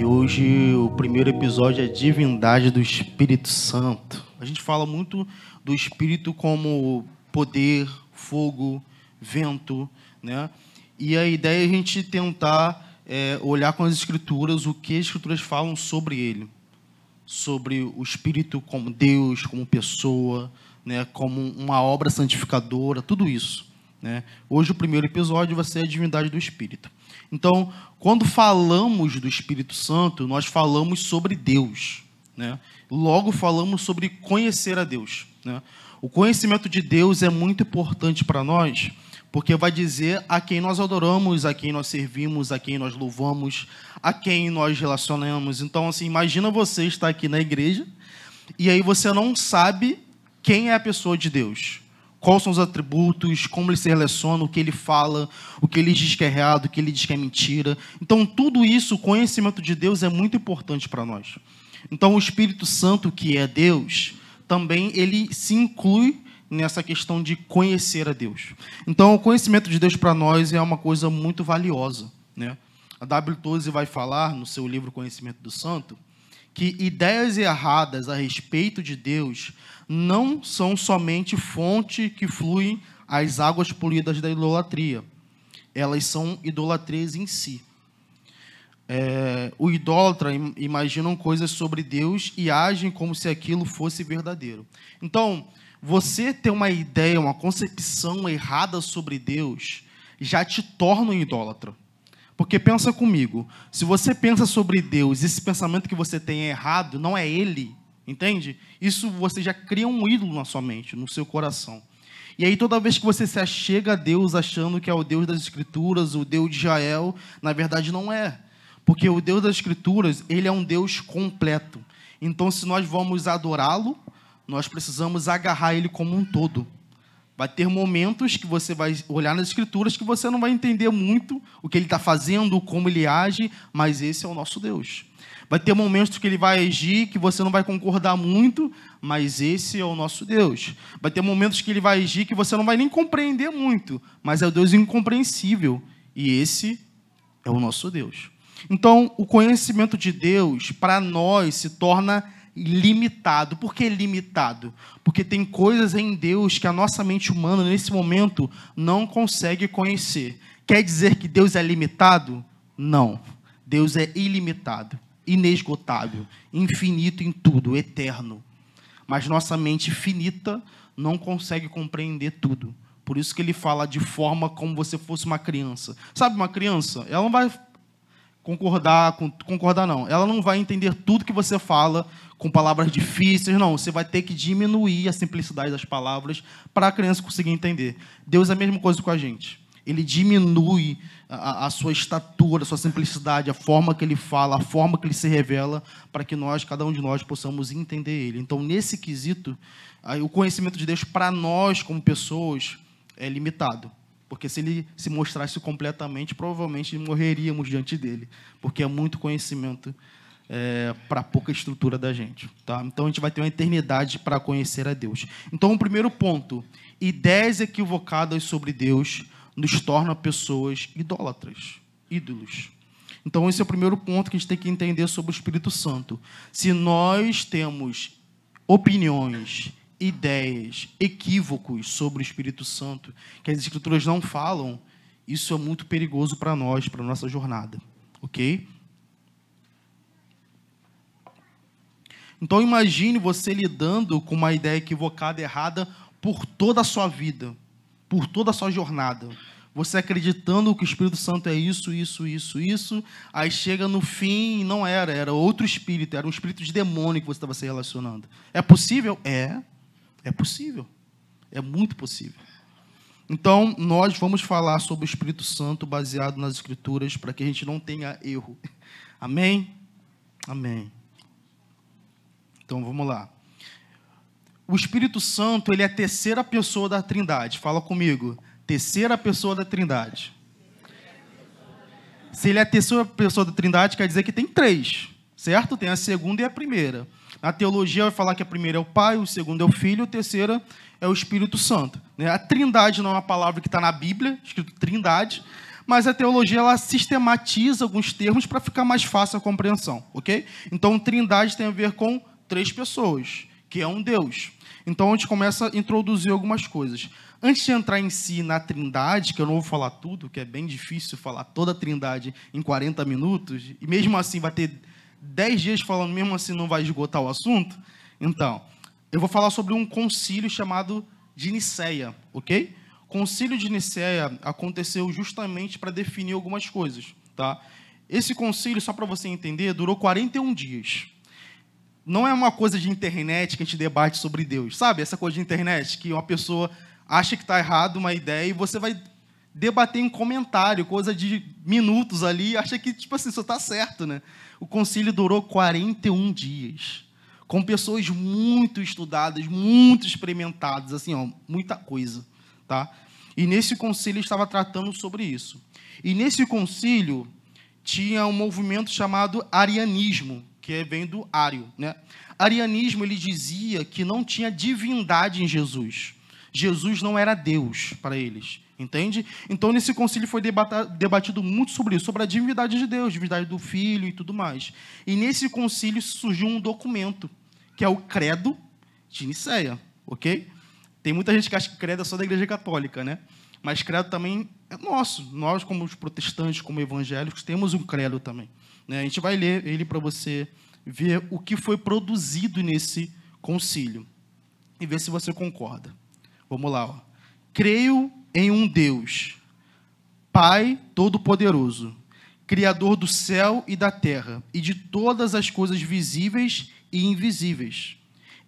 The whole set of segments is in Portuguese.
E hoje o primeiro episódio é Divindade do Espírito Santo. A gente fala muito do Espírito como poder, fogo, vento, né? E a ideia é a gente tentar é, olhar com as Escrituras o que as Escrituras falam sobre ele, sobre o Espírito como Deus, como pessoa, né? Como uma obra santificadora, tudo isso. Né? Hoje o primeiro episódio vai ser a divindade do Espírito. Então, quando falamos do Espírito Santo, nós falamos sobre Deus. Né? Logo falamos sobre conhecer a Deus. Né? O conhecimento de Deus é muito importante para nós, porque vai dizer a quem nós adoramos, a quem nós servimos, a quem nós louvamos, a quem nós relacionamos. Então, assim, imagina você estar aqui na igreja e aí você não sabe quem é a pessoa de Deus quais são os atributos, como ele se relaciona, o que ele fala, o que ele diz que é errado, o que ele diz que é mentira. Então, tudo isso, o conhecimento de Deus é muito importante para nós. Então, o Espírito Santo, que é Deus, também ele se inclui nessa questão de conhecer a Deus. Então, o conhecimento de Deus para nós é uma coisa muito valiosa. Né? A W. Toze vai falar no seu livro Conhecimento do Santo que ideias erradas a respeito de Deus não são somente fonte que flui às águas polidas da idolatria. Elas são idolatrias em si. É, o idólatra imaginam coisas sobre Deus e agem como se aquilo fosse verdadeiro. Então, você ter uma ideia, uma concepção errada sobre Deus, já te torna um idólatra. Porque pensa comigo, se você pensa sobre Deus, esse pensamento que você tem é errado, não é ele, Entende? Isso você já cria um ídolo na sua mente, no seu coração. E aí, toda vez que você se achega a Deus achando que é o Deus das Escrituras, o Deus de Israel, na verdade não é. Porque o Deus das Escrituras, ele é um Deus completo. Então, se nós vamos adorá-lo, nós precisamos agarrar ele como um todo. Vai ter momentos que você vai olhar nas Escrituras que você não vai entender muito o que ele está fazendo, como ele age, mas esse é o nosso Deus. Vai ter momentos que ele vai agir que você não vai concordar muito, mas esse é o nosso Deus. Vai ter momentos que ele vai agir que você não vai nem compreender muito, mas é o Deus incompreensível. E esse é o nosso Deus. Então, o conhecimento de Deus, para nós, se torna limitado. Por que limitado? Porque tem coisas em Deus que a nossa mente humana, nesse momento, não consegue conhecer. Quer dizer que Deus é limitado? Não. Deus é ilimitado inesgotável, infinito em tudo, eterno. Mas nossa mente finita não consegue compreender tudo. Por isso que ele fala de forma como você fosse uma criança. Sabe uma criança? Ela não vai concordar, com, concordar não. Ela não vai entender tudo que você fala com palavras difíceis, não. Você vai ter que diminuir a simplicidade das palavras para a criança conseguir entender. Deus é a mesma coisa com a gente ele diminui a, a, sua estatura, a sua simplicidade, a forma que ele fala, a forma que ele se revela, para que nós, cada um de nós, possamos entender ele. Então, nesse quesito, o conhecimento de Deus para nós, como pessoas, é limitado. Porque se ele se mostrasse completamente, provavelmente morreríamos diante dele. Porque é muito conhecimento é, para pouca estrutura da gente. Tá? Então a gente vai ter uma eternidade para conhecer a Deus. Então, o primeiro ponto: ideias equivocadas sobre Deus nos torna pessoas idólatras, ídolos. Então, esse é o primeiro ponto que a gente tem que entender sobre o Espírito Santo. Se nós temos opiniões, ideias, equívocos sobre o Espírito Santo, que as Escrituras não falam, isso é muito perigoso para nós, para a nossa jornada. Ok? Então, imagine você lidando com uma ideia equivocada, errada, por toda a sua vida por toda a sua jornada. Você acreditando que o Espírito Santo é isso, isso, isso, isso, aí chega no fim e não era, era outro espírito, era um espírito de demônio que você estava se relacionando. É possível? É, é possível. É muito possível. Então, nós vamos falar sobre o Espírito Santo baseado nas Escrituras para que a gente não tenha erro. Amém? Amém. Então, vamos lá o Espírito Santo ele é a terceira pessoa da Trindade. Fala comigo. Terceira pessoa da Trindade. Se ele é a terceira pessoa da Trindade, quer dizer que tem três, certo? Tem a segunda e a primeira. Na teologia vai falar que a primeira é o Pai, o segundo é o Filho, a terceira é o Espírito Santo. Né? A Trindade não é uma palavra que está na Bíblia, escrito Trindade, mas a teologia ela sistematiza alguns termos para ficar mais fácil a compreensão, ok? Então, trindade tem a ver com três pessoas, que é um Deus. Então, a gente começa a introduzir algumas coisas. Antes de entrar em si na trindade, que eu não vou falar tudo, que é bem difícil falar toda a trindade em 40 minutos, e mesmo assim vai ter 10 dias falando, mesmo assim não vai esgotar o assunto. Então, eu vou falar sobre um concílio chamado de Nicéia, ok? Concílio de Nicéia aconteceu justamente para definir algumas coisas, tá? Esse concílio, só para você entender, durou 41 dias não é uma coisa de internet que a gente debate sobre Deus, sabe? Essa coisa de internet que uma pessoa acha que está errado uma ideia e você vai debater em comentário, coisa de minutos ali, acha que, tipo assim, isso está certo, né? O concílio durou 41 dias, com pessoas muito estudadas, muito experimentadas, assim, ó, muita coisa, tá? E nesse concílio estava tratando sobre isso. E nesse concílio tinha um movimento chamado arianismo, que vem do Ário. Né? Arianismo ele dizia que não tinha divindade em Jesus. Jesus não era Deus para eles. Entende? Então, nesse concílio foi debatido muito sobre isso, sobre a divindade de Deus, divindade do Filho e tudo mais. E nesse concílio surgiu um documento, que é o Credo de Nicéia, ok? Tem muita gente que acha que credo é só da Igreja Católica, né? Mas credo também é nosso. Nós, como os protestantes, como evangélicos, temos um credo também. Né? A gente vai ler ele para você ver o que foi produzido nesse concílio e ver se você concorda. Vamos lá. Ó. Creio em um Deus, Pai Todo-Poderoso, Criador do céu e da terra e de todas as coisas visíveis e invisíveis.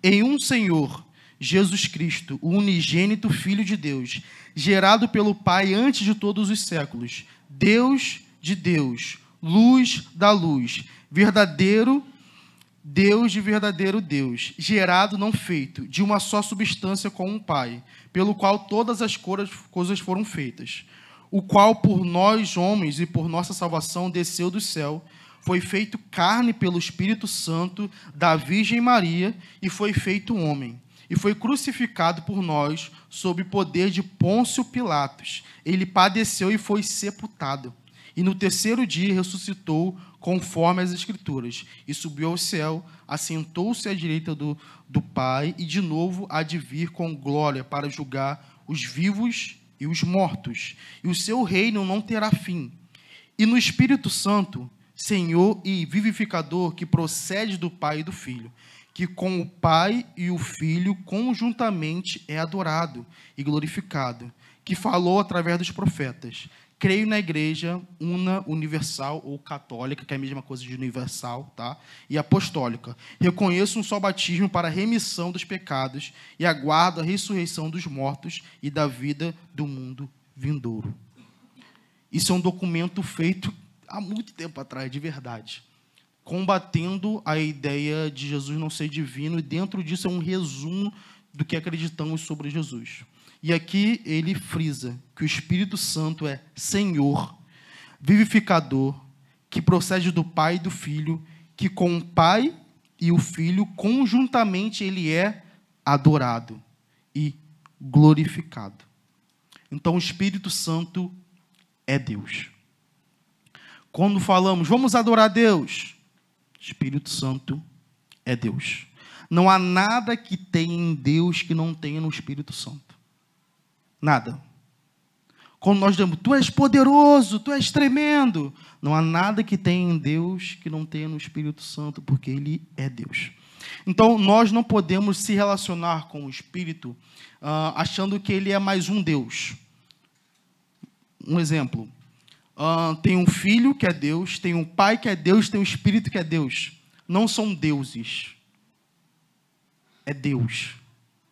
Em um Senhor, Jesus Cristo, o unigênito Filho de Deus, gerado pelo Pai antes de todos os séculos, Deus de Deus, luz da luz, verdadeiro Deus de verdadeiro Deus, gerado, não feito, de uma só substância com um Pai, pelo qual todas as coisas foram feitas, o qual por nós homens e por nossa salvação desceu do céu, foi feito carne pelo Espírito Santo da Virgem Maria e foi feito homem. E foi crucificado por nós sob poder de Pôncio Pilatos. Ele padeceu e foi sepultado e no terceiro dia ressuscitou, conforme as Escrituras, e subiu ao céu, assentou-se à direita do, do Pai, e de novo há de vir com glória para julgar os vivos e os mortos, e o seu reino não terá fim. E no Espírito Santo, Senhor e vivificador, que procede do Pai e do Filho, que com o Pai e o Filho conjuntamente é adorado e glorificado, que falou através dos profetas creio na igreja una, universal ou católica, que é a mesma coisa de universal, tá? E apostólica. Reconheço um só batismo para a remissão dos pecados e aguardo a ressurreição dos mortos e da vida do mundo vindouro. Isso é um documento feito há muito tempo atrás, de verdade. Combatendo a ideia de Jesus não ser divino, e dentro disso é um resumo do que acreditamos sobre Jesus. E aqui ele frisa que o Espírito Santo é Senhor, vivificador, que procede do Pai e do Filho, que com o Pai e o Filho conjuntamente ele é adorado e glorificado. Então o Espírito Santo é Deus. Quando falamos, vamos adorar Deus, Espírito Santo é Deus. Não há nada que tenha em Deus que não tenha no Espírito Santo. Nada. Quando nós dizemos, tu és poderoso, tu és tremendo, não há nada que tenha em Deus que não tenha no Espírito Santo, porque Ele é Deus. Então, nós não podemos se relacionar com o Espírito uh, achando que Ele é mais um Deus. Um exemplo. Uh, tem um filho que é Deus, tem um pai que é Deus, tem um Espírito que é Deus. Não são deuses. É Deus.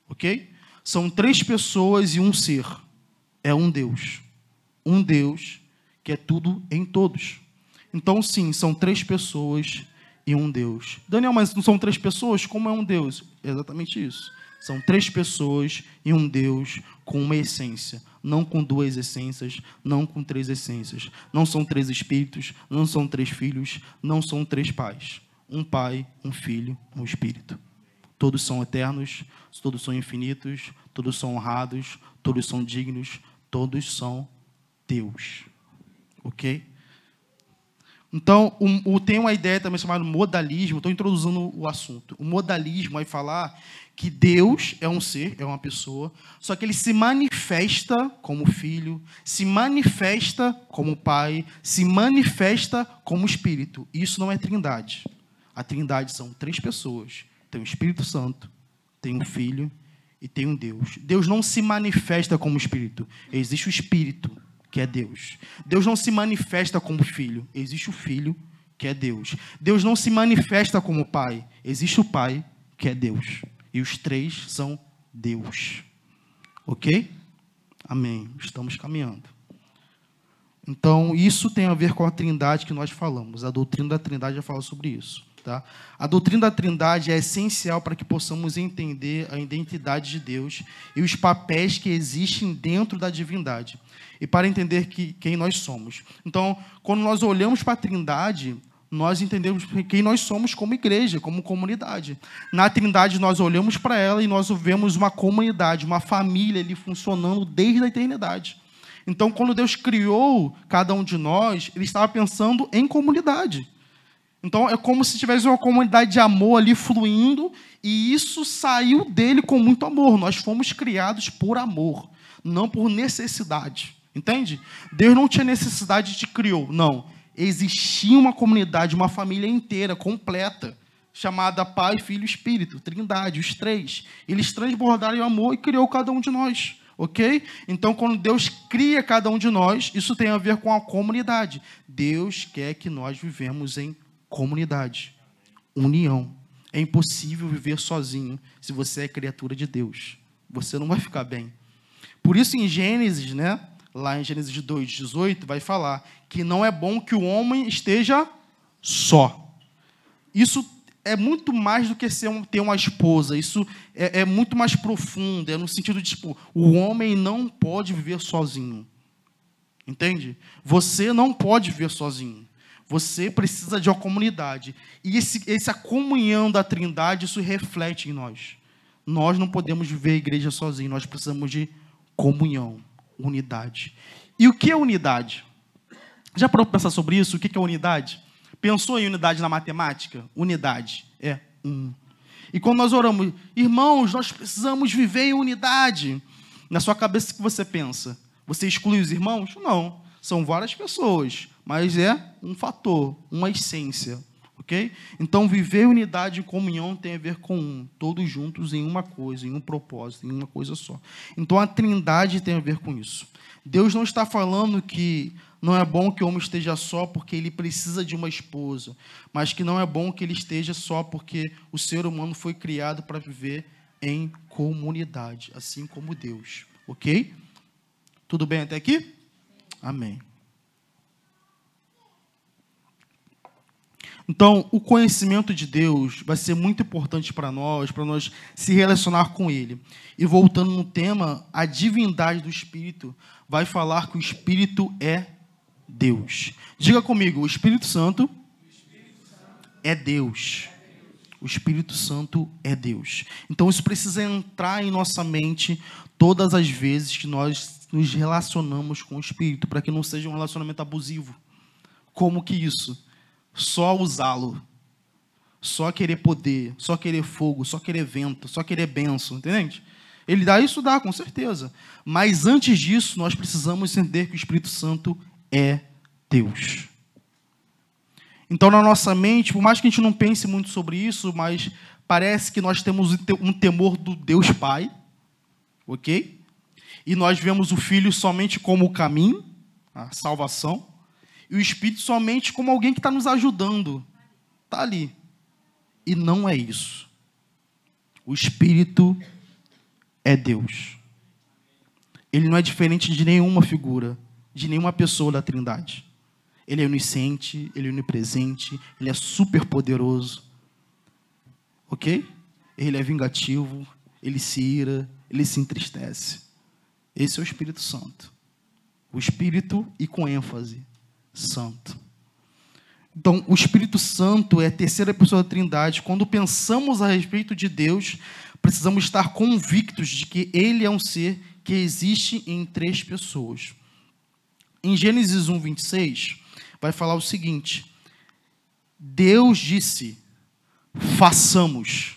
Ok? São três pessoas e um ser. É um Deus. Um Deus que é tudo em todos. Então, sim, são três pessoas e um Deus. Daniel, mas não são três pessoas? Como é um Deus? Exatamente isso. São três pessoas e um Deus com uma essência. Não com duas essências, não com três essências. Não são três espíritos, não são três filhos, não são três pais. Um pai, um filho, um espírito. Todos são eternos, todos são infinitos, todos são honrados, todos são dignos, todos são Deus. Ok? Então, tem uma ideia também chamada modalismo, estou introduzindo o assunto. O modalismo vai falar que Deus é um ser, é uma pessoa, só que ele se manifesta como filho, se manifesta como pai, se manifesta como espírito. Isso não é trindade. A trindade são três pessoas: tem o Espírito Santo, tem o Filho e tem um Deus. Deus não se manifesta como espírito, existe o Espírito que é Deus. Deus não se manifesta como filho, existe o filho, que é Deus. Deus não se manifesta como pai, existe o pai, que é Deus. E os três são Deus. Ok? Amém. Estamos caminhando. Então, isso tem a ver com a trindade que nós falamos. A doutrina da trindade já fala sobre isso. Tá? A doutrina da Trindade é essencial para que possamos entender a identidade de Deus e os papéis que existem dentro da divindade e para entender que, quem nós somos. Então, quando nós olhamos para a Trindade, nós entendemos quem nós somos como igreja, como comunidade. Na Trindade, nós olhamos para ela e nós vemos uma comunidade, uma família ali funcionando desde a eternidade. Então, quando Deus criou cada um de nós, Ele estava pensando em comunidade. Então é como se tivesse uma comunidade de amor ali fluindo, e isso saiu dele com muito amor. Nós fomos criados por amor, não por necessidade. Entende? Deus não tinha necessidade de criou, não. Existia uma comunidade, uma família inteira, completa, chamada Pai, Filho e Espírito, Trindade, os três. Eles transbordaram amor e criou cada um de nós ok? Então, quando Deus cria cada um de nós, isso tem a ver com a comunidade. Deus quer que nós vivemos em comunidade, união. É impossível viver sozinho se você é criatura de Deus. Você não vai ficar bem. Por isso, em Gênesis, né, lá em Gênesis 2,18, vai falar que não é bom que o homem esteja só. Isso é muito mais do que um, ter uma esposa. Isso é, é, muito mais profundo. É no sentido de, tipo, o homem não pode viver sozinho. Entende? Você não pode viver sozinho. Você precisa de uma comunidade. E esse, essa comunhão da Trindade, isso reflete em nós. Nós não podemos viver a igreja sozinhos, nós precisamos de comunhão, unidade. E o que é unidade? Já para pensar sobre isso? O que é unidade? Pensou em unidade na matemática? Unidade é um. E quando nós oramos, irmãos, nós precisamos viver em unidade. Na sua cabeça, o que você pensa? Você exclui os irmãos? Não. São várias pessoas mas é um fator, uma essência, ok? Então, viver unidade e comunhão tem a ver com um, todos juntos em uma coisa, em um propósito, em uma coisa só. Então, a trindade tem a ver com isso. Deus não está falando que não é bom que o homem esteja só porque ele precisa de uma esposa, mas que não é bom que ele esteja só porque o ser humano foi criado para viver em comunidade, assim como Deus, ok? Tudo bem até aqui? Amém. Então, o conhecimento de Deus vai ser muito importante para nós, para nós se relacionar com Ele. E voltando no tema, a divindade do Espírito vai falar que o Espírito é Deus. Diga comigo, o Espírito Santo é Deus. O Espírito Santo é Deus. Então, isso precisa entrar em nossa mente todas as vezes que nós nos relacionamos com o Espírito, para que não seja um relacionamento abusivo. Como que isso? só usá-lo. Só querer poder, só querer fogo, só querer vento, só querer benção, entende? Ele dá isso, dá, com certeza. Mas antes disso, nós precisamos entender que o Espírito Santo é Deus. Então, na nossa mente, por mais que a gente não pense muito sobre isso, mas parece que nós temos um temor do Deus Pai, ok? E nós vemos o Filho somente como o caminho, a salvação e o Espírito somente como alguém que está nos ajudando. Está ali. E não é isso. O Espírito é Deus. Ele não é diferente de nenhuma figura, de nenhuma pessoa da Trindade. Ele é onisciente, ele é onipresente, ele é super poderoso. Ok? Ele é vingativo, ele se ira, ele se entristece. Esse é o Espírito Santo. O Espírito e com ênfase. Santo. Então, o Espírito Santo é a terceira pessoa da Trindade. Quando pensamos a respeito de Deus, precisamos estar convictos de que Ele é um ser que existe em três pessoas. Em Gênesis 1, 26, vai falar o seguinte: Deus disse: façamos.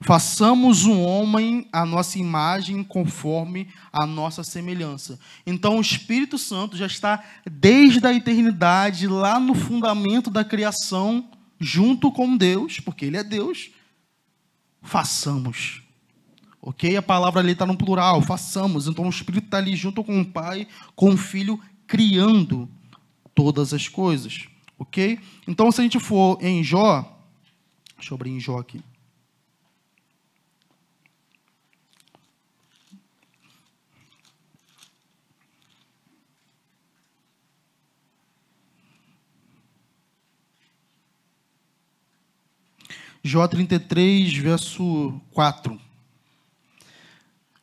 Façamos um homem à nossa imagem, conforme a nossa semelhança. Então, o Espírito Santo já está desde a eternidade, lá no fundamento da criação, junto com Deus, porque Ele é Deus. Façamos. Ok? A palavra ali está no plural, façamos. Então, o Espírito está ali junto com o Pai, com o Filho, criando todas as coisas. Ok? Então, se a gente for em Jó, deixa eu abrir em Jó aqui. Jó 33, verso 4.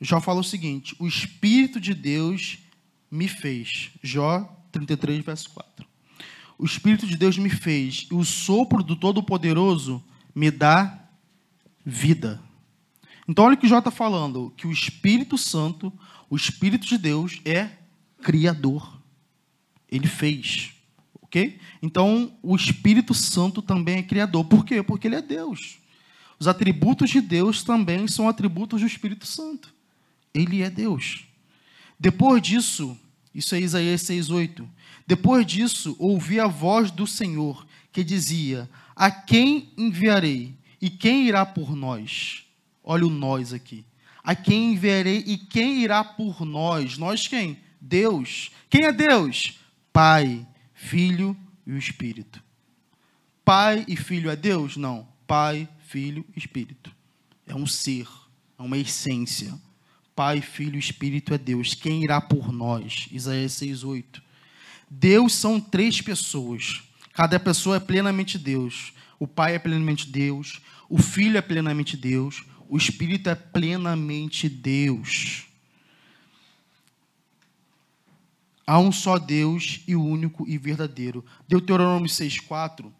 Jó fala o seguinte: O Espírito de Deus me fez. Jó 33, verso 4. O Espírito de Deus me fez, e o sopro do Todo-Poderoso me dá vida. Então, olha o que Jó está falando: que o Espírito Santo, o Espírito de Deus, é criador. Ele fez. Ok? Então, o Espírito Santo também é criador. Por quê? Porque ele é Deus. Os atributos de Deus também são atributos do Espírito Santo. Ele é Deus. Depois disso, isso é Isaías 6,8. Depois disso, ouvi a voz do Senhor que dizia: A quem enviarei? E quem irá por nós? Olha o nós aqui. A quem enviarei e quem irá por nós? Nós quem? Deus. Quem é Deus? Pai, Filho e o Espírito. Pai e Filho é Deus? Não. Pai, Filho e Espírito. É um ser, é uma essência. Pai, Filho e Espírito é Deus. Quem irá por nós? Isaías 6,8. Deus são três pessoas. Cada pessoa é plenamente Deus. O Pai é plenamente Deus. O Filho é plenamente Deus. O Espírito é plenamente Deus. Há um só Deus e o único e verdadeiro. Deuteronômio 6,4,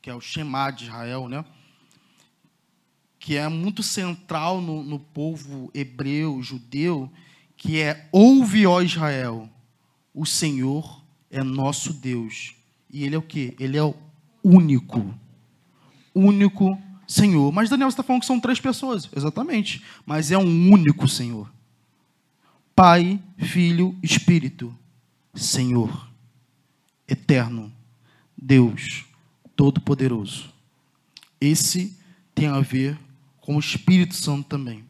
que é o Shema de Israel, né? Que é muito central no, no povo hebreu, judeu, que é: Ouve, ó Israel, o Senhor é nosso Deus. E Ele é o que? Ele é o único. Único Senhor. Mas Daniel, está falando que são três pessoas. Exatamente. Mas é um único Senhor. Pai, Filho, Espírito, Senhor, Eterno, Deus, Todo-Poderoso. Esse tem a ver com o Espírito Santo também.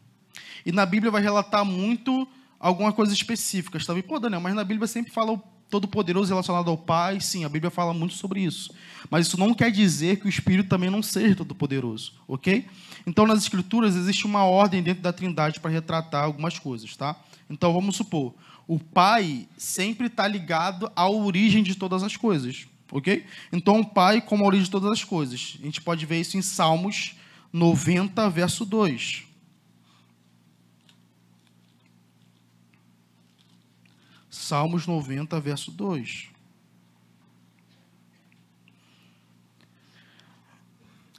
E na Bíblia vai relatar muito algumas coisas específicas. Também, pô, Daniel, mas na Bíblia sempre fala o Todo-Poderoso relacionado ao Pai. Sim, a Bíblia fala muito sobre isso. Mas isso não quer dizer que o Espírito também não seja Todo-Poderoso, ok? Então, nas Escrituras, existe uma ordem dentro da Trindade para retratar algumas coisas, tá? Então, vamos supor, o Pai sempre está ligado à origem de todas as coisas, ok? Então, o Pai como a origem de todas as coisas. A gente pode ver isso em Salmos 90, verso 2. Salmos 90, verso 2.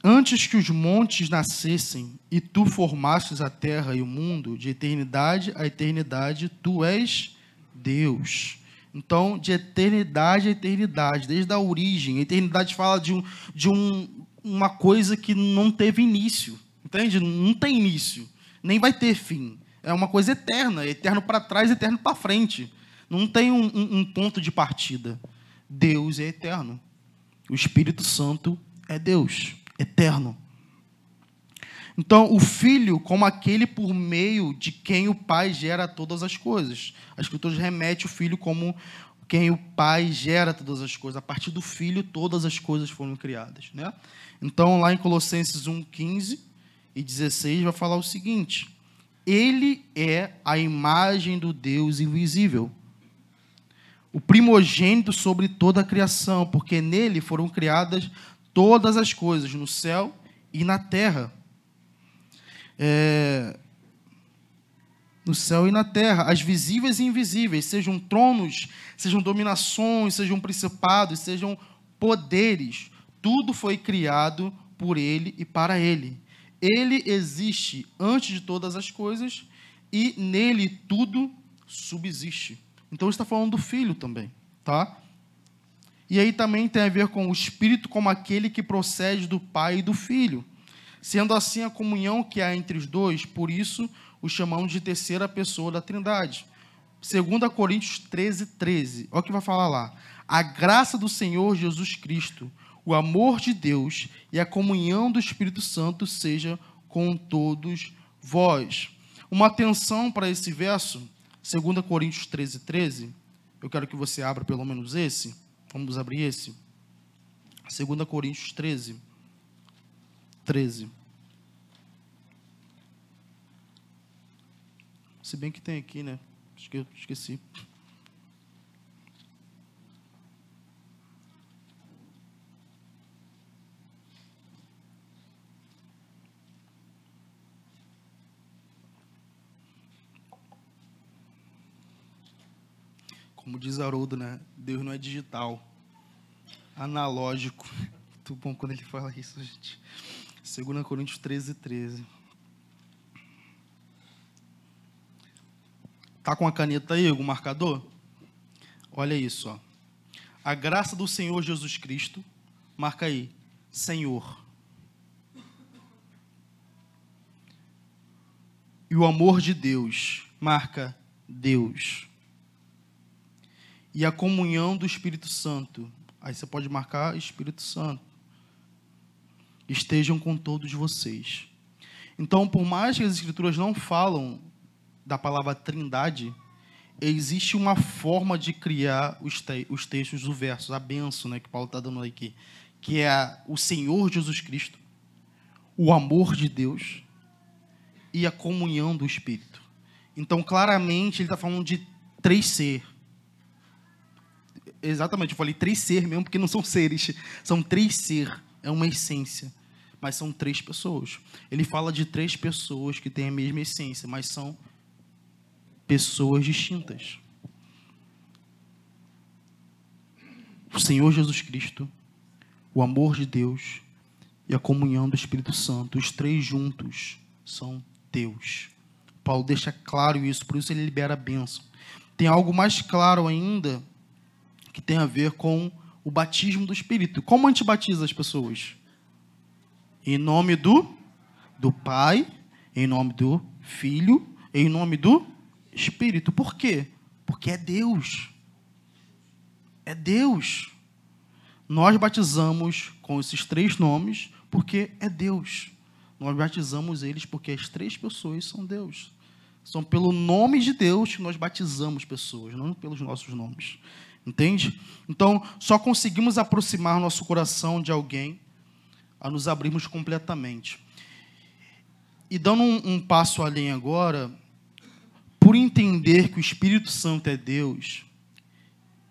Antes que os montes nascessem e tu formastes a terra e o mundo, de eternidade a eternidade, tu és Deus. Então, de eternidade a eternidade, desde a origem. A eternidade fala de, um, de um, uma coisa que não teve início. Entende? Não tem início. Nem vai ter fim. É uma coisa eterna. Eterno para trás, eterno para frente. Não tem um, um, um ponto de partida. Deus é eterno. O Espírito Santo é Deus eterno. Então, o filho, como aquele por meio de quem o pai gera todas as coisas. A Escritura remete o filho como quem o pai gera todas as coisas. A partir do filho, todas as coisas foram criadas. Né? Então, lá em Colossenses 1, 15 e 16, vai falar o seguinte: Ele é a imagem do Deus invisível, o primogênito sobre toda a criação, porque nele foram criadas todas as coisas no céu e na terra. É, no céu e na terra, as visíveis e invisíveis, sejam tronos, sejam dominações, sejam principados, sejam poderes, tudo foi criado por ele e para ele. Ele existe antes de todas as coisas e nele tudo subsiste. Então está falando do Filho também, tá? E aí também tem a ver com o Espírito como aquele que procede do Pai e do Filho. Sendo assim a comunhão que há entre os dois, por isso o chamamos de terceira pessoa da Trindade. 2 Coríntios 13, 13. Olha o que vai falar lá. A graça do Senhor Jesus Cristo, o amor de Deus e a comunhão do Espírito Santo seja com todos vós. Uma atenção para esse verso, 2 Coríntios 13, 13. Eu quero que você abra pelo menos esse. Vamos abrir esse. 2 Coríntios 13, 13. Se bem que tem aqui, né? Acho que eu esqueci. Como diz Haroldo, né? Deus não é digital, analógico. Muito bom quando ele fala isso, gente. 2 Coríntios 13, 13. Tá com a caneta aí, algum marcador? Olha isso, ó. A graça do Senhor Jesus Cristo, marca aí, Senhor. E o amor de Deus, marca Deus e a comunhão do Espírito Santo. Aí você pode marcar Espírito Santo. Estejam com todos vocês. Então, por mais que as Escrituras não falam da palavra trindade, existe uma forma de criar os, te os textos do verso, a benção né, que Paulo está dando aqui, que é o Senhor Jesus Cristo, o amor de Deus e a comunhão do Espírito. Então, claramente, ele está falando de três ser Exatamente, eu falei três ser mesmo, porque não são seres, são três ser, é uma essência, mas são três pessoas. Ele fala de três pessoas que têm a mesma essência, mas são pessoas distintas. O Senhor Jesus Cristo, o amor de Deus e a comunhão do Espírito Santo, os três juntos são Deus. Paulo deixa claro isso, por isso ele libera a bênção. Tem algo mais claro ainda que tem a ver com o batismo do Espírito. Como a gente batiza as pessoas? Em nome do, do Pai, em nome do Filho, em nome do Espírito. Por quê? Porque é Deus. É Deus. Nós batizamos com esses três nomes porque é Deus. Nós batizamos eles porque as três pessoas são Deus. São pelo nome de Deus que nós batizamos pessoas, não pelos nossos nomes. Entende? Então, só conseguimos aproximar nosso coração de alguém a nos abrirmos completamente. E dando um, um passo além agora, por entender que o Espírito Santo é Deus,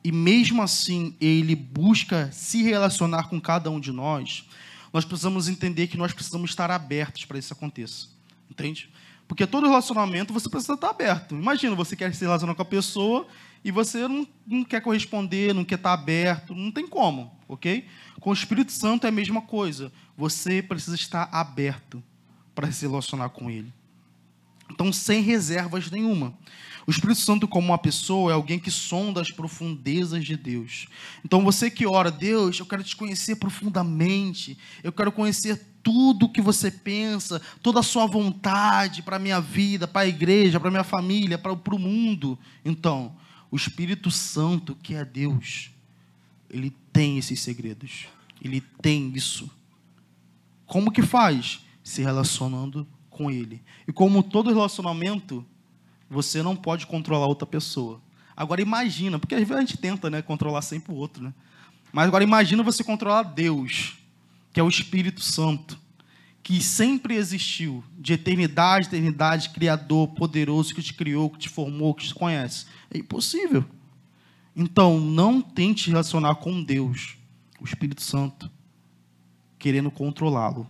e mesmo assim ele busca se relacionar com cada um de nós, nós precisamos entender que nós precisamos estar abertos para isso aconteça. Entende? Porque todo relacionamento você precisa estar aberto. Imagina, você quer se relacionar com a pessoa e você não, não quer corresponder, não quer estar aberto, não tem como, ok? Com o Espírito Santo é a mesma coisa. Você precisa estar aberto para se relacionar com Ele. Então, sem reservas nenhuma. O Espírito Santo, como uma pessoa, é alguém que sonda as profundezas de Deus. Então, você que ora, Deus, eu quero te conhecer profundamente, eu quero conhecer tudo o que você pensa, toda a sua vontade para a minha vida, para a igreja, para a minha família, para o mundo. Então, o Espírito Santo, que é Deus, ele tem esses segredos. Ele tem isso. Como que faz? Se relacionando com ele. E como todo relacionamento, você não pode controlar outra pessoa. Agora imagina, porque às vezes a gente tenta, né, controlar sempre o outro, né? Mas agora imagina você controlar Deus, que é o Espírito Santo que sempre existiu, de eternidade, eternidade, criador, poderoso, que te criou, que te formou, que te conhece. É impossível. Então, não tente relacionar com Deus, o Espírito Santo, querendo controlá-lo.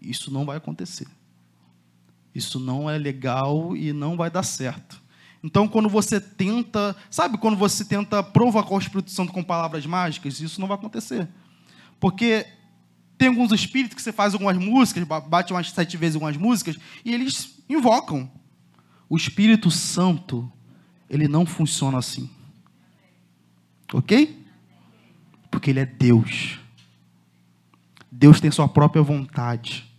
Isso não vai acontecer. Isso não é legal e não vai dar certo. Então, quando você tenta, sabe quando você tenta provocar o Espírito Santo com palavras mágicas, isso não vai acontecer. Porque tem alguns espíritos que você faz algumas músicas, bate umas sete vezes algumas músicas, e eles invocam. O Espírito Santo, ele não funciona assim. Ok? Porque ele é Deus. Deus tem sua própria vontade.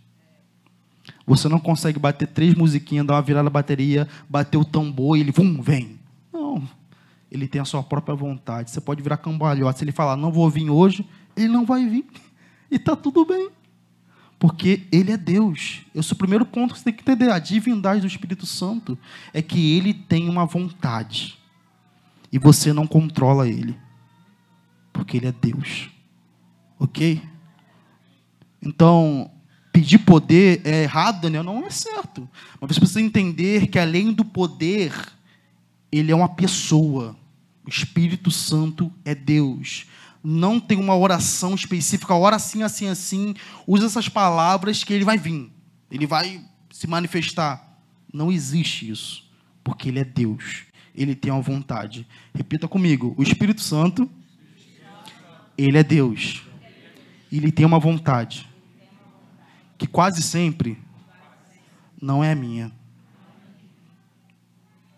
Você não consegue bater três musiquinhas, dar uma virada na bateria, bater o tambor e ele, vum, vem. Não. Ele tem a sua própria vontade. Você pode virar cambalhota. Se ele falar, não vou vir hoje, ele não vai vir. E está tudo bem. Porque ele é Deus. Esse é o primeiro ponto que você tem que entender. A divindade do Espírito Santo é que ele tem uma vontade. E você não controla ele. Porque ele é Deus. Ok? Então, pedir poder é errado, Daniel? Não é certo. Mas você precisa entender que além do poder, ele é uma pessoa. O Espírito Santo é Deus. Não tem uma oração específica, ora assim, assim, assim. Usa essas palavras que ele vai vir. Ele vai se manifestar. Não existe isso. Porque ele é Deus. Ele tem uma vontade. Repita comigo. O Espírito Santo, ele é Deus. Ele tem uma vontade que quase sempre não é minha.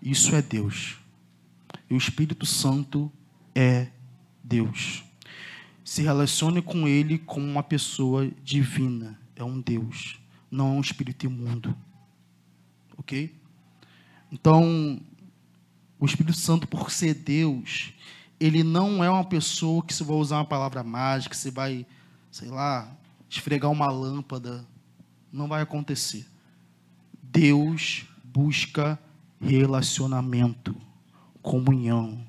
Isso é Deus. E o Espírito Santo é Deus. Se relacione com Ele como uma pessoa divina. É um Deus, não é um espírito imundo. Ok? Então, o Espírito Santo, por ser Deus, ele não é uma pessoa que se vai usar uma palavra mágica, que se vai, sei lá, esfregar uma lâmpada. Não vai acontecer. Deus busca relacionamento, comunhão.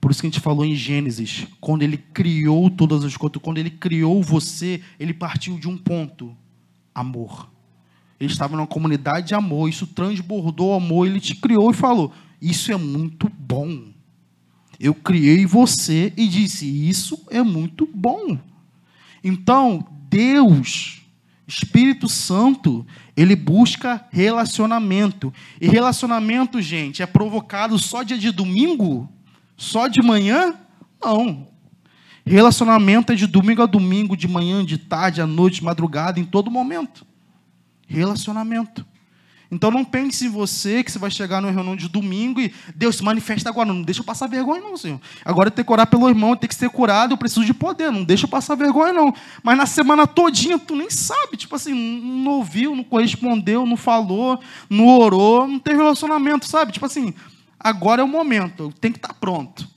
Por isso que a gente falou em Gênesis, quando ele criou todas as coisas, quando ele criou você, ele partiu de um ponto: amor. Ele estava numa comunidade de amor, isso transbordou amor, ele te criou e falou: Isso é muito bom. Eu criei você e disse: Isso é muito bom. Então, Deus, Espírito Santo, ele busca relacionamento. E relacionamento, gente, é provocado só dia de domingo? Só de manhã? Não. Relacionamento é de domingo a domingo, de manhã, de tarde, à noite, de madrugada, em todo momento. Relacionamento. Então não pense em você que você vai chegar numa reunião de domingo e Deus se manifesta agora. Não deixa eu passar vergonha, não, Senhor. Agora eu tenho que orar pelo irmão, tenho que ser curado, eu preciso de poder. Não deixa eu passar vergonha, não. Mas na semana todinha tu nem sabe. Tipo assim, não ouviu, não correspondeu, não falou, não orou, não teve relacionamento, sabe? Tipo assim, agora é o momento, tenho que estar pronto.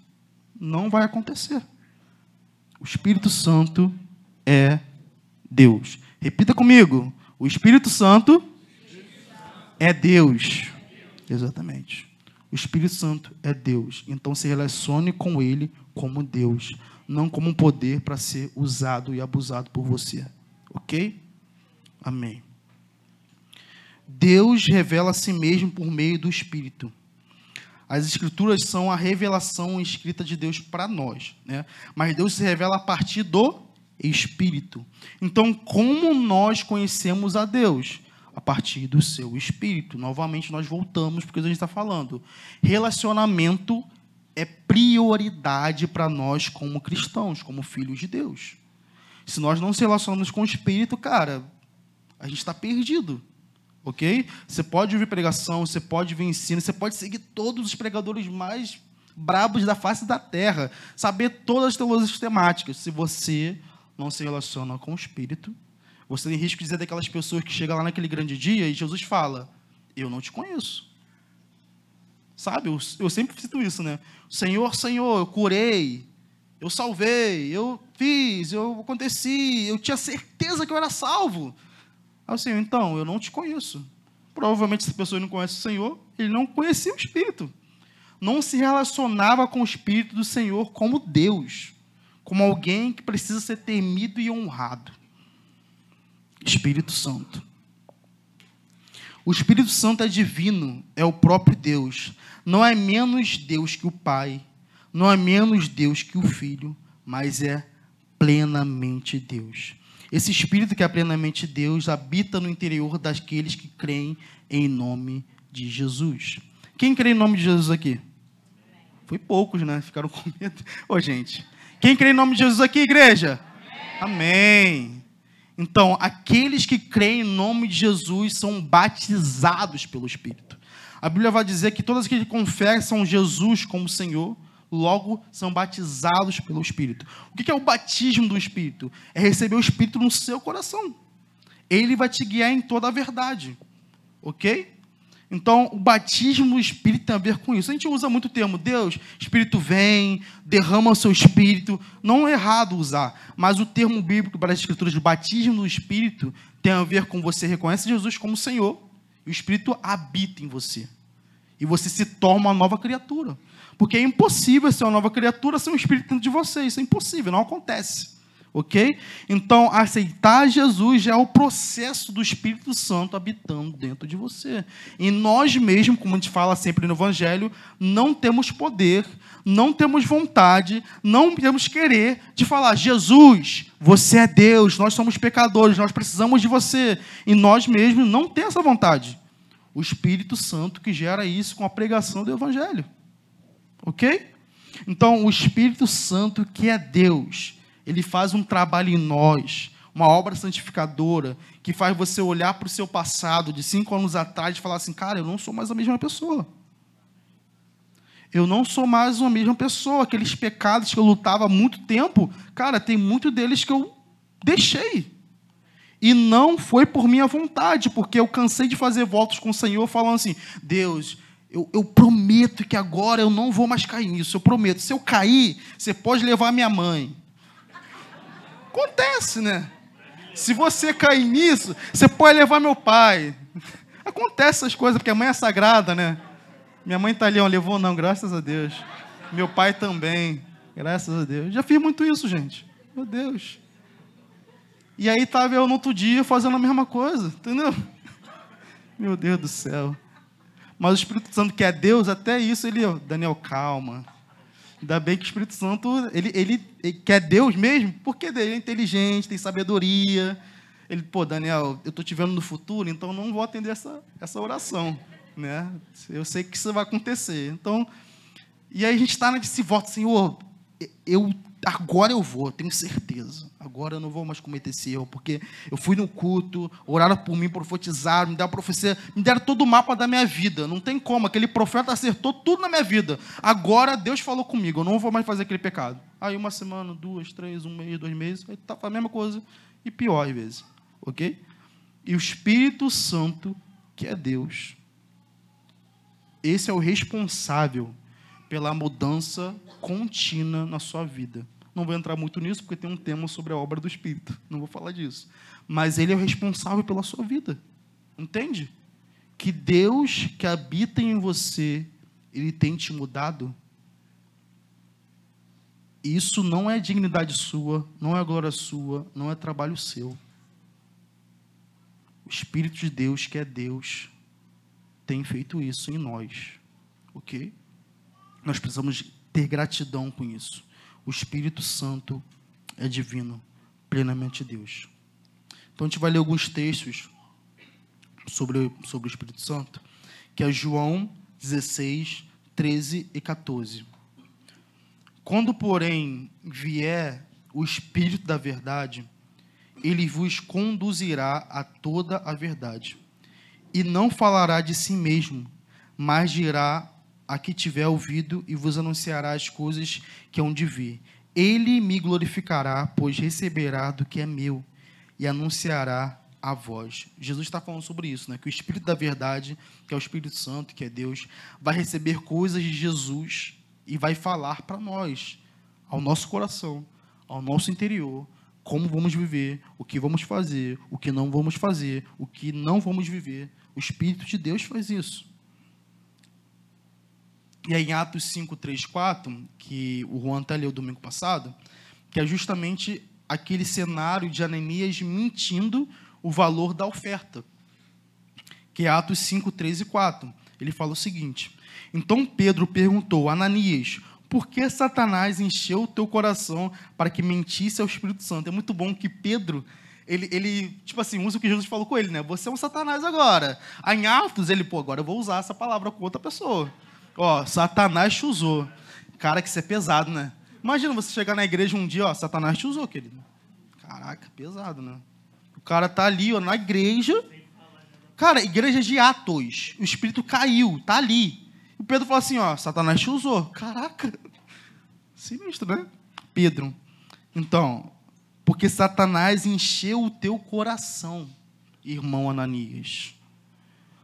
Não vai acontecer. O Espírito Santo é Deus. Repita comigo. O Espírito Santo é Deus. Exatamente. O Espírito Santo é Deus. Então se relacione com Ele como Deus, não como um poder para ser usado e abusado por você. Ok? Amém. Deus revela a si mesmo por meio do Espírito. As Escrituras são a revelação escrita de Deus para nós, né? Mas Deus se revela a partir do Espírito. Então, como nós conhecemos a Deus? A partir do seu espírito. Novamente, nós voltamos porque a gente está falando. Relacionamento é prioridade para nós como cristãos, como filhos de Deus. Se nós não se relacionamos com o espírito, cara, a gente está perdido. Ok? Você pode ouvir pregação, você pode ver ensino, você pode seguir todos os pregadores mais brabos da face da terra, saber todas as teologias temáticas. Se você não se relaciona com o espírito, você tem risco de dizer daquelas pessoas que chegam lá naquele grande dia e Jesus fala: Eu não te conheço. Sabe? Eu, eu sempre cito isso, né? Senhor, Senhor, eu curei, eu salvei, eu fiz, eu aconteci, eu tinha certeza que eu era salvo. Senhor, então, eu não te conheço. Provavelmente, se a pessoa não conhece o Senhor, ele não conhecia o Espírito. Não se relacionava com o Espírito do Senhor como Deus, como alguém que precisa ser temido e honrado. Espírito Santo. O Espírito Santo é divino, é o próprio Deus. Não é menos Deus que o Pai, não é menos Deus que o Filho, mas é plenamente Deus. Esse Espírito que é plenamente Deus habita no interior daqueles que creem em nome de Jesus. Quem crê em nome de Jesus aqui? Foi poucos, né? Ficaram com medo. Ô, gente. Quem crê em nome de Jesus aqui, igreja? Amém. Amém. Então, aqueles que creem em nome de Jesus são batizados pelo Espírito. A Bíblia vai dizer que todos que confessam Jesus como Senhor, logo são batizados pelo Espírito. O que é o batismo do Espírito? É receber o Espírito no seu coração. Ele vai te guiar em toda a verdade. Ok? Então, o batismo do Espírito tem a ver com isso. A gente usa muito o termo, Deus, Espírito vem, derrama o seu Espírito. Não é errado usar, mas o termo bíblico para as Escrituras batismo do Espírito tem a ver com você reconhece Jesus como Senhor, e o Espírito habita em você. E você se torna uma nova criatura. Porque é impossível ser uma nova criatura sem um Espírito dentro de você. Isso é impossível, não acontece. Ok? Então, aceitar Jesus já é o processo do Espírito Santo habitando dentro de você. E nós mesmos, como a gente fala sempre no Evangelho, não temos poder, não temos vontade, não temos querer de falar: Jesus, você é Deus, nós somos pecadores, nós precisamos de você. E nós mesmos não temos essa vontade. O Espírito Santo que gera isso com a pregação do Evangelho. Ok? Então, o Espírito Santo que é Deus ele faz um trabalho em nós, uma obra santificadora, que faz você olhar para o seu passado de cinco anos atrás e falar assim: cara, eu não sou mais a mesma pessoa. Eu não sou mais a mesma pessoa. Aqueles pecados que eu lutava há muito tempo, cara, tem muito deles que eu deixei. E não foi por minha vontade, porque eu cansei de fazer votos com o Senhor, falando assim: Deus, eu, eu, prometo que agora eu não vou mais cair nisso. Eu prometo. Se eu cair, você pode levar minha mãe. Acontece, né? Se você cair nisso, você pode levar meu pai. Acontece essas coisas, porque a mãe é sagrada, né? Minha mãe tá ali, ó, levou não, graças a Deus. Meu pai também, graças a Deus. Já fiz muito isso, gente. Meu Deus. E aí estava eu no outro dia fazendo a mesma coisa, entendeu? Meu Deus do céu. Mas o Espírito Santo que é Deus, até isso ele, ó, Daniel, calma. Ainda bem que o Espírito Santo, ele, ele, ele quer Deus mesmo, porque ele é inteligente, tem sabedoria. Ele, pô, Daniel, eu estou te vendo no futuro, então não vou atender essa, essa oração. Né? Eu sei que isso vai acontecer. Então, e aí a gente está nesse voto, Senhor, eu agora eu vou, tenho certeza. Agora eu não vou mais cometer esse erro, porque eu fui no culto, oraram por mim, profetizaram, me deram profecia, me deram todo o mapa da minha vida. Não tem como, aquele profeta acertou tudo na minha vida. Agora Deus falou comigo, eu não vou mais fazer aquele pecado. Aí uma semana, duas, três, um mês, dois meses, aí tá a mesma coisa e pior às vezes, ok? E o Espírito Santo, que é Deus, esse é o responsável pela mudança contínua na sua vida. Não vou entrar muito nisso, porque tem um tema sobre a obra do Espírito. Não vou falar disso. Mas ele é o responsável pela sua vida. Entende? Que Deus que habita em você, ele tem te mudado. Isso não é dignidade sua, não é glória sua, não é trabalho seu. O Espírito de Deus, que é Deus, tem feito isso em nós. Ok? Nós precisamos ter gratidão com isso. O Espírito Santo é divino, plenamente Deus. Então a gente vai ler alguns textos sobre, sobre o Espírito Santo, que é João 16, 13 e 14. Quando, porém, vier o Espírito da verdade, ele vos conduzirá a toda a verdade. E não falará de si mesmo, mas dirá a que tiver ouvido e vos anunciará as coisas que hão de vir. Ele me glorificará, pois receberá do que é meu e anunciará a voz. Jesus está falando sobre isso, né? Que o Espírito da Verdade, que é o Espírito Santo, que é Deus, vai receber coisas de Jesus e vai falar para nós, ao nosso coração, ao nosso interior, como vamos viver, o que vamos fazer, o que não vamos fazer, o que não vamos viver. O Espírito de Deus faz isso. E aí, em Atos 5, 3, 4, que o Juan até leu domingo passado, que é justamente aquele cenário de Ananias mentindo o valor da oferta. Que é Atos 5, 3 e 4. Ele fala o seguinte: Então Pedro perguntou, Ananias, por que Satanás encheu o teu coração para que mentisse ao Espírito Santo? É muito bom que Pedro, ele, ele, tipo assim, usa o que Jesus falou com ele, né? Você é um Satanás agora. Aí, em Atos, ele, pô, agora eu vou usar essa palavra com outra pessoa. Ó, Satanás te usou. Cara, que isso é pesado, né? Imagina você chegar na igreja um dia, ó, Satanás te usou, querido. Caraca, pesado, né? O cara tá ali, ó, na igreja. Cara, igreja de Atos, o espírito caiu, tá ali. O Pedro falou assim, ó, Satanás te usou. Caraca, sinistro, né? Pedro, então, porque Satanás encheu o teu coração, irmão Ananias.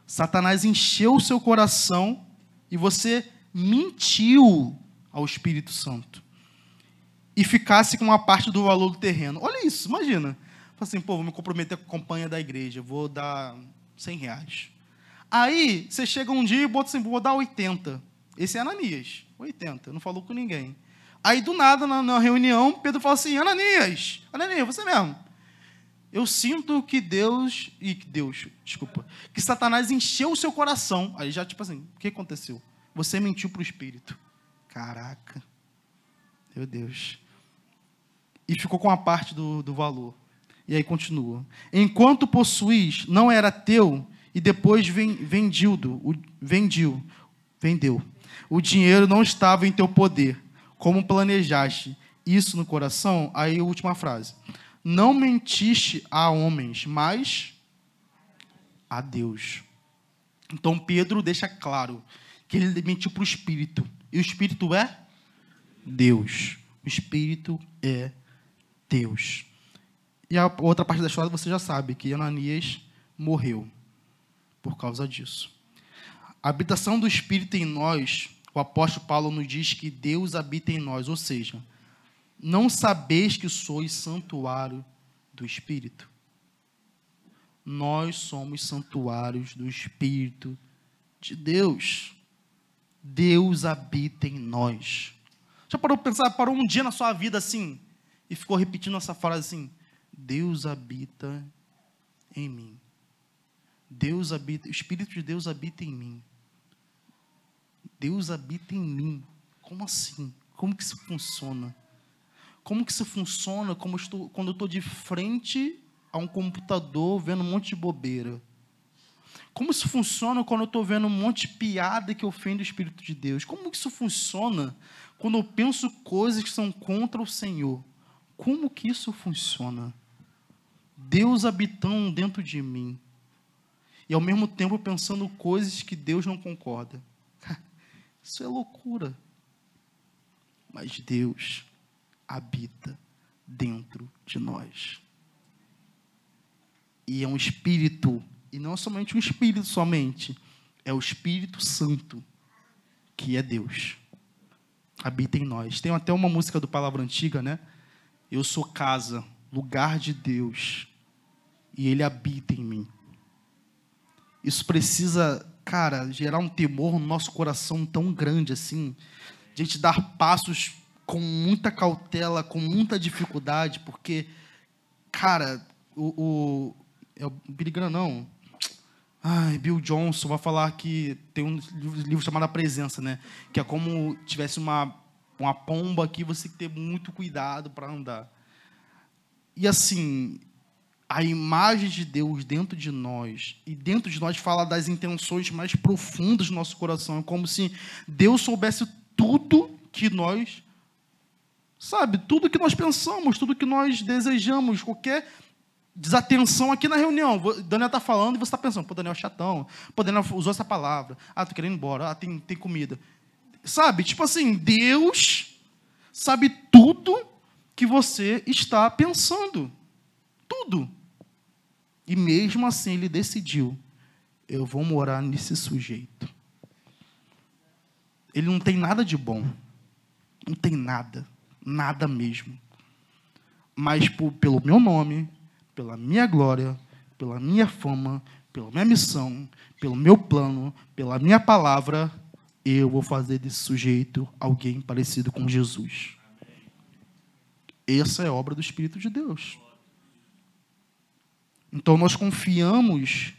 Satanás encheu o seu coração e você mentiu ao Espírito Santo. E ficasse com uma parte do valor do terreno. Olha isso, imagina. Fala assim, pô, vou me comprometer com a companhia da igreja, vou dar 100 reais. Aí, você chega um dia e bota assim, vou dar 80. Esse é Ananias, 80, não falou com ninguém. Aí, do nada, na, na reunião, Pedro fala assim, Ananias, Ananias, você mesmo. Eu sinto que Deus, e que Deus, desculpa, que Satanás encheu o seu coração. Aí já, tipo assim, o que aconteceu? Você mentiu para o Espírito. Caraca. Meu Deus. E ficou com a parte do, do valor. E aí continua. Enquanto possuís, não era teu, e depois vendiu, vendiu, vendeu. O dinheiro não estava em teu poder, como planejaste isso no coração. Aí a última frase. Não mentiste a homens, mas a Deus. Então Pedro deixa claro que ele mentiu para o Espírito. E o Espírito é Deus. O Espírito é Deus. E a outra parte da história você já sabe, que Ananias morreu por causa disso. A habitação do Espírito em nós, o apóstolo Paulo nos diz que Deus habita em nós, ou seja, não sabeis que sois santuário do Espírito? Nós somos santuários do Espírito de Deus. Deus habita em nós. Já parou para pensar, parou um dia na sua vida assim e ficou repetindo essa frase assim: Deus habita em mim. Deus habita, o Espírito de Deus habita em mim. Deus habita em mim. Como assim? Como que isso funciona? Como que isso funciona como eu estou, quando eu estou de frente a um computador vendo um monte de bobeira? Como isso funciona quando eu estou vendo um monte de piada que ofende o Espírito de Deus? Como isso funciona quando eu penso coisas que são contra o Senhor? Como que isso funciona? Deus habitando dentro de mim. E ao mesmo tempo pensando coisas que Deus não concorda. Isso é loucura. Mas Deus habita dentro de nós. E é um espírito, e não somente um espírito somente, é o Espírito Santo, que é Deus. Habita em nós. Tem até uma música do Palavra Antiga, né? Eu sou casa, lugar de Deus, e Ele habita em mim. Isso precisa, cara, gerar um temor no nosso coração tão grande assim, de a gente dar passos com muita cautela, com muita dificuldade, porque, cara, o. o é o Graham, não. Ai, Bill Johnson vai falar que tem um livro chamado A Presença, né? Que é como tivesse uma uma pomba aqui, você tem que ter muito cuidado para andar. E assim, a imagem de Deus dentro de nós, e dentro de nós fala das intenções mais profundas do nosso coração, é como se Deus soubesse tudo que nós, sabe, tudo que nós pensamos, tudo que nós desejamos, qualquer desatenção aqui na reunião. Daniel está falando e você está pensando, pô, Daniel é chatão, pô, Daniel usou essa palavra, ah, tô querendo ir embora, ah, tem, tem comida. Sabe? Tipo assim, Deus sabe tudo que você está pensando. Tudo. E mesmo assim ele decidiu: eu vou morar nesse sujeito. Ele não tem nada de bom. Não tem nada. Nada mesmo. Mas por, pelo meu nome, pela minha glória, pela minha fama, pela minha missão, pelo meu plano, pela minha palavra, eu vou fazer desse sujeito alguém parecido com Jesus. Essa é obra do Espírito de Deus. Então nós confiamos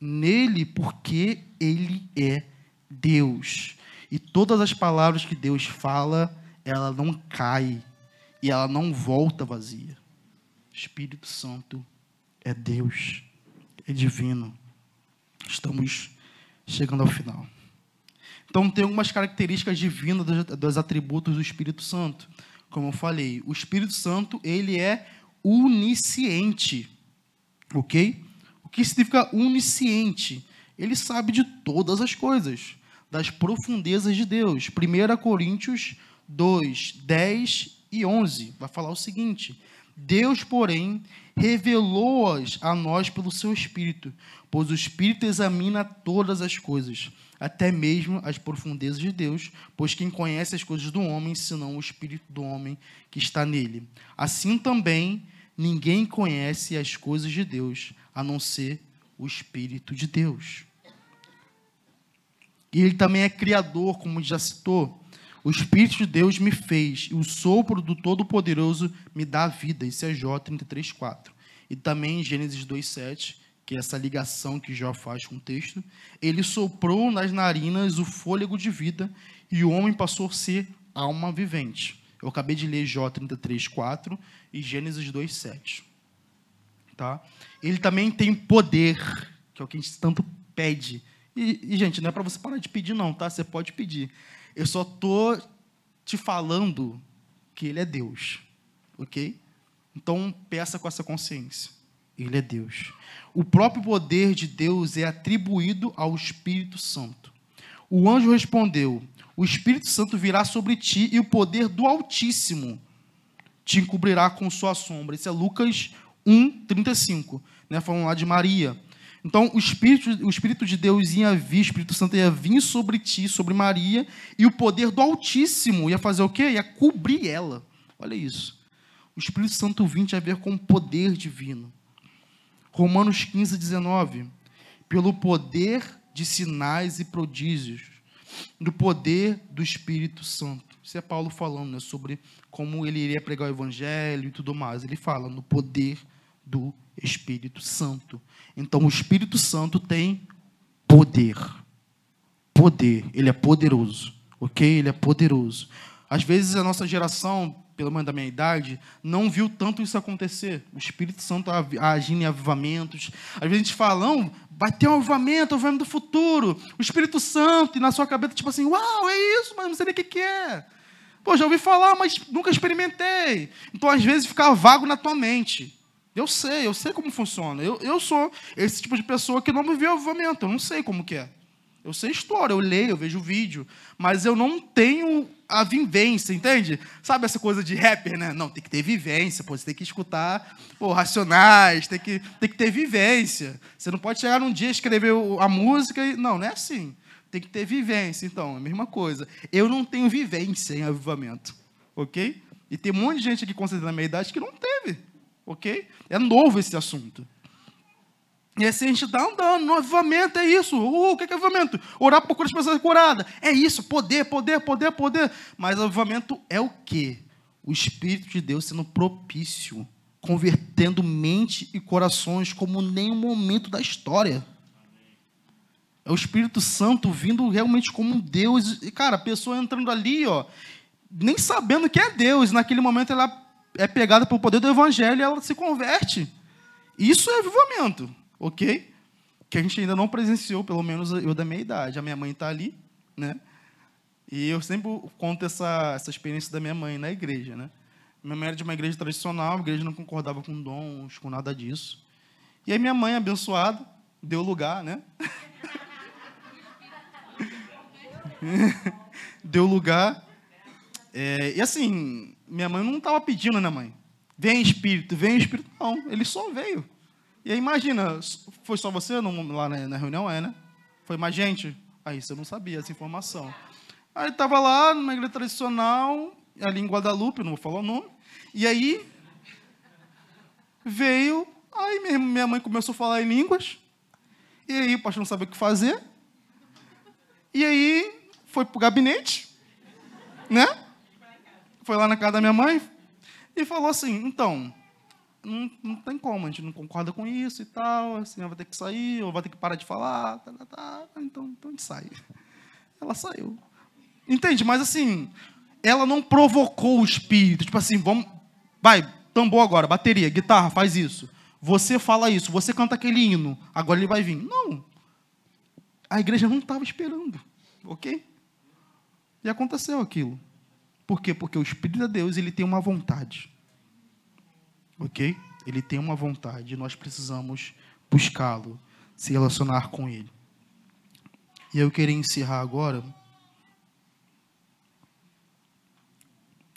nele porque ele é Deus. E todas as palavras que Deus fala, ela não cai e ela não volta vazia. Espírito Santo é Deus, é divino. Estamos chegando ao final. Então, tem algumas características divinas dos, atributos do Espírito Santo. Como eu falei, o Espírito Santo, ele é onisciente. Ok? O que significa onisciente. Ele sabe de todas as coisas, das profundezas de Deus. 1 Coríntios 2, 10 e 11 vai falar o seguinte: Deus, porém, revelou-as a nós pelo seu Espírito, pois o Espírito examina todas as coisas, até mesmo as profundezas de Deus, pois quem conhece as coisas do homem, senão o Espírito do homem que está nele. Assim também, ninguém conhece as coisas de Deus, a não ser o Espírito de Deus. E ele também é criador, como já citou. O Espírito de Deus me fez, e o sopro do Todo-Poderoso me dá vida. Isso é Jó 33,4. E também em Gênesis 2,7, que é essa ligação que Jó faz com o texto. Ele soprou nas narinas o fôlego de vida, e o homem passou a ser alma vivente. Eu acabei de ler Jó 33,4 e Gênesis 2,7. Tá? Ele também tem poder, que é o que a gente tanto pede. E, e gente, não é para você parar de pedir, não, tá? Você pode pedir. Eu só tô te falando que Ele é Deus, ok? Então peça com essa consciência. Ele é Deus. O próprio poder de Deus é atribuído ao Espírito Santo. O anjo respondeu: O Espírito Santo virá sobre ti e o poder do Altíssimo te encobrirá com sua sombra. Isso é Lucas 1, 35. Né? Falando lá de Maria. Então, o Espírito, o Espírito de Deus ia vir, o Espírito Santo ia vir sobre ti, sobre Maria, e o poder do Altíssimo ia fazer o quê? Ia cobrir ela. Olha isso. O Espírito Santo vinha a ver com o poder divino. Romanos 15, 19. Pelo poder de sinais e prodígios, do poder do Espírito Santo. Isso é Paulo falando né, sobre como ele iria pregar o Evangelho e tudo mais. Ele fala no poder do Espírito Santo. Então, o Espírito Santo tem poder. Poder. Ele é poderoso. Ok? Ele é poderoso. Às vezes, a nossa geração, pelo menos da minha idade, não viu tanto isso acontecer. O Espírito Santo agindo em avivamentos. Às vezes a gente fala, não, vai ter um avivamento, um avivamento do futuro. O Espírito Santo, e na sua cabeça, tipo assim, uau, é isso, mas não sei nem o que, que é. Pô, já ouvi falar, mas nunca experimentei. Então, às vezes, fica vago na tua mente. Eu sei, eu sei como funciona. Eu, eu sou esse tipo de pessoa que não viveu avivamento, eu não sei como que é. Eu sei história, eu leio, eu vejo vídeo, mas eu não tenho a vivência, entende? Sabe essa coisa de rapper, né? Não, tem que ter vivência, pô, você tem que escutar pô, racionais, tem que, tem que ter vivência. Você não pode chegar num dia escrever a música e. Não, não é assim. Tem que ter vivência, então, é a mesma coisa. Eu não tenho vivência em avivamento, ok? E tem um monte de gente aqui, com certeza, na minha idade, que não teve. Ok? É novo esse assunto. E assim a gente está andando, no avivamento é isso. Uh, o que é avivamento? Orar por curar as pessoas curadas. É isso, poder, poder, poder, poder. Mas avivamento é o quê? O Espírito de Deus sendo propício, convertendo mente e corações como nenhum momento da história. É o Espírito Santo vindo realmente como um Deus. E, cara, a pessoa entrando ali, ó, nem sabendo que é Deus. Naquele momento ela é pegada pelo poder do evangelho e ela se converte. Isso é avivamento, ok? Que a gente ainda não presenciou, pelo menos eu da minha idade. A minha mãe está ali, né? E eu sempre conto essa, essa experiência da minha mãe na igreja, né? Minha mãe era de uma igreja tradicional, a igreja não concordava com dons, com nada disso. E aí minha mãe, abençoada, deu lugar, né? deu lugar. É, e assim, minha mãe não estava pedindo, né, mãe? Vem espírito, vem espírito. Não, ele só veio. E aí imagina, foi só você lá na, reunião? É, né? Foi mais gente? Aí você não sabia essa informação. Aí estava lá numa igreja tradicional, ali em Guadalupe, não vou falar o nome. E aí veio, aí minha mãe começou a falar em línguas. E aí o pastor não sabia o que fazer. E aí foi para o gabinete, né? Foi lá na casa da minha mãe e falou assim: então, não, não tem como, a gente não concorda com isso e tal, assim, vai ter que sair, ou vai ter que parar de falar, tá, tá, tá, então, então a gente sai. Ela saiu. Entende? Mas assim, ela não provocou o espírito, tipo assim, vamos, vai, tambor agora, bateria, guitarra, faz isso. Você fala isso, você canta aquele hino, agora ele vai vir. Não. A igreja não estava esperando, ok? E aconteceu aquilo. Por quê? Porque o Espírito de Deus ele tem uma vontade. Ok? Ele tem uma vontade. Nós precisamos buscá-lo, se relacionar com Ele. E eu queria encerrar agora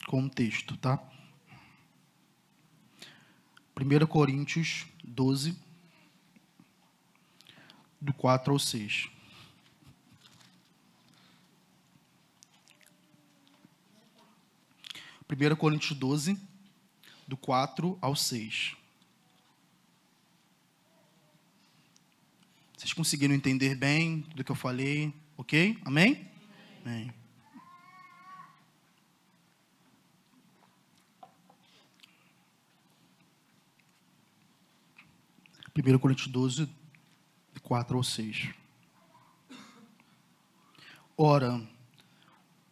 com um texto, tá? 1 Coríntios 12, do 4 ao 6. Primeira Coríntios 12, do 4 ao 6. Vocês conseguiram entender bem do que eu falei? Ok? Amém? Amém. 1 Coríntios 12, 4 ao 6. Ora,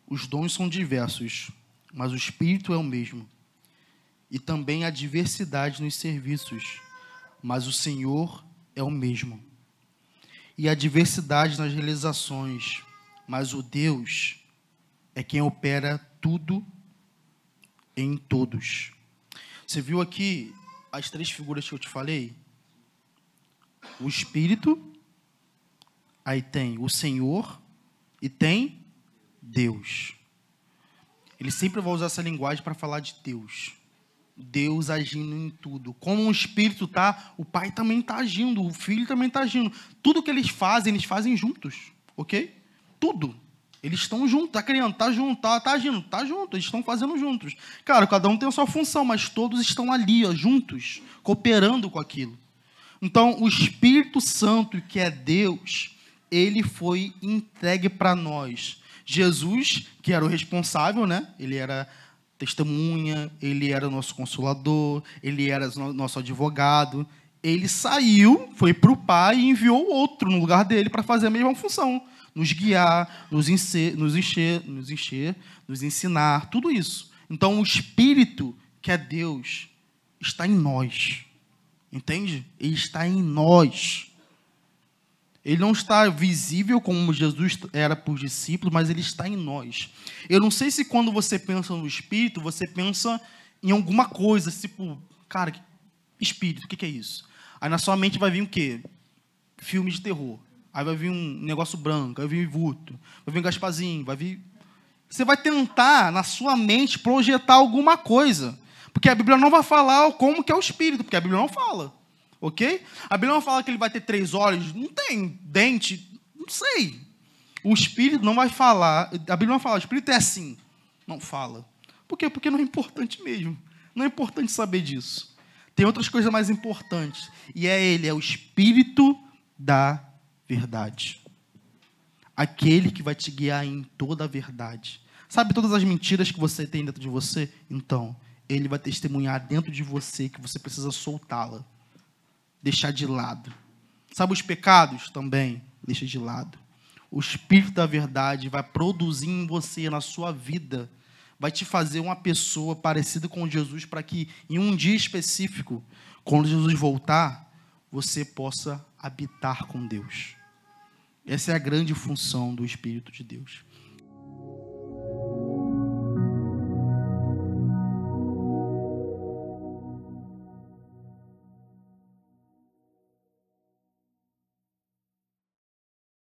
os dons são diversos, mas o Espírito é o mesmo. E também há diversidade nos serviços, mas o Senhor é o mesmo. E há diversidade nas realizações, mas o Deus é quem opera tudo em todos. Você viu aqui as três figuras que eu te falei? o Espírito, aí tem o Senhor e tem Deus. Ele sempre vai usar essa linguagem para falar de Deus. Deus agindo em tudo. Como o Espírito tá, o Pai também está agindo, o Filho também está agindo. Tudo que eles fazem, eles fazem juntos, ok? Tudo. Eles estão juntos, tá criando, tá junto, tá, tá agindo, tá junto, eles estão fazendo juntos. Cara, cada um tem a sua função, mas todos estão ali, ó, juntos, cooperando com aquilo. Então, o Espírito Santo, que é Deus, ele foi entregue para nós. Jesus, que era o responsável, né? Ele era testemunha, ele era nosso consolador, ele era nosso advogado. Ele saiu, foi para o Pai e enviou outro no lugar dele para fazer a mesma função, nos guiar, nos encher, nos encher, nos encher, nos ensinar, tudo isso. Então, o Espírito, que é Deus, está em nós. Entende? Ele está em nós. Ele não está visível como Jesus era para os discípulos, mas ele está em nós. Eu não sei se quando você pensa no Espírito, você pensa em alguma coisa, tipo, cara, Espírito, o que é isso? Aí na sua mente vai vir o quê? Filme de terror. Aí vai vir um negócio branco, vai vir vulto, vai vir um Gaspazinho, vai vir. Você vai tentar, na sua mente, projetar alguma coisa. Porque a Bíblia não vai falar como que é o espírito, porque a Bíblia não fala. Ok? A Bíblia não fala que ele vai ter três olhos, não tem dente, não sei. O espírito não vai falar, a Bíblia não fala, o espírito é assim. Não fala. Por quê? Porque não é importante mesmo. Não é importante saber disso. Tem outras coisas mais importantes. E é ele, é o espírito da verdade. Aquele que vai te guiar em toda a verdade. Sabe todas as mentiras que você tem dentro de você? Então, ele vai testemunhar dentro de você que você precisa soltá-la, deixar de lado. Sabe os pecados também? Deixa de lado. O Espírito da Verdade vai produzir em você, na sua vida, vai te fazer uma pessoa parecida com Jesus, para que em um dia específico, quando Jesus voltar, você possa habitar com Deus. Essa é a grande função do Espírito de Deus.